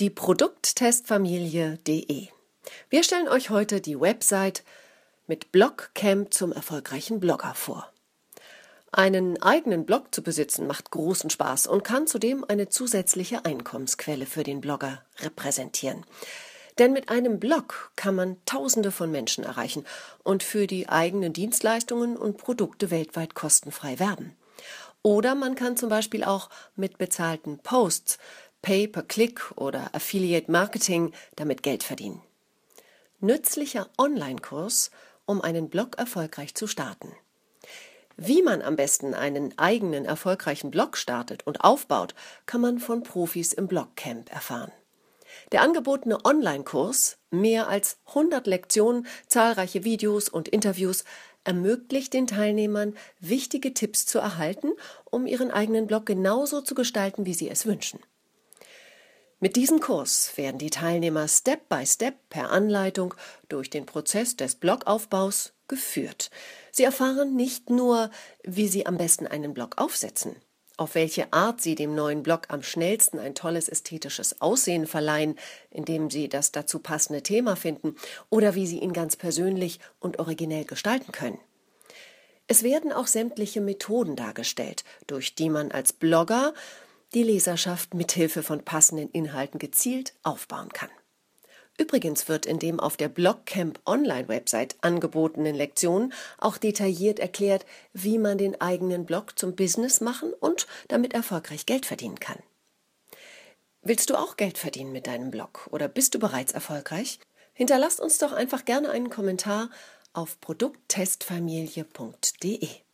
die Produkttestfamilie.de. Wir stellen euch heute die Website mit Blogcamp zum erfolgreichen Blogger vor. Einen eigenen Blog zu besitzen macht großen Spaß und kann zudem eine zusätzliche Einkommensquelle für den Blogger repräsentieren. Denn mit einem Blog kann man Tausende von Menschen erreichen und für die eigenen Dienstleistungen und Produkte weltweit kostenfrei werben. Oder man kann zum Beispiel auch mit bezahlten Posts, Pay-per-Click oder Affiliate Marketing damit Geld verdienen. Nützlicher Online-Kurs, um einen Blog erfolgreich zu starten. Wie man am besten einen eigenen erfolgreichen Blog startet und aufbaut, kann man von Profis im Blogcamp erfahren. Der angebotene Online-Kurs, mehr als 100 Lektionen, zahlreiche Videos und Interviews, ermöglicht den Teilnehmern, wichtige Tipps zu erhalten, um ihren eigenen Blog genauso zu gestalten, wie sie es wünschen. Mit diesem Kurs werden die Teilnehmer Step by Step per Anleitung durch den Prozess des Blogaufbaus geführt. Sie erfahren nicht nur, wie sie am besten einen Blog aufsetzen, auf welche Art sie dem neuen Blog am schnellsten ein tolles ästhetisches Aussehen verleihen, indem sie das dazu passende Thema finden, oder wie sie ihn ganz persönlich und originell gestalten können. Es werden auch sämtliche Methoden dargestellt, durch die man als Blogger die Leserschaft mithilfe von passenden Inhalten gezielt aufbauen kann. Übrigens wird in dem auf der Blogcamp Online-Website angebotenen Lektionen auch detailliert erklärt, wie man den eigenen Blog zum Business machen und damit erfolgreich Geld verdienen kann. Willst du auch Geld verdienen mit deinem Blog oder bist du bereits erfolgreich? Hinterlasst uns doch einfach gerne einen Kommentar auf produkttestfamilie.de.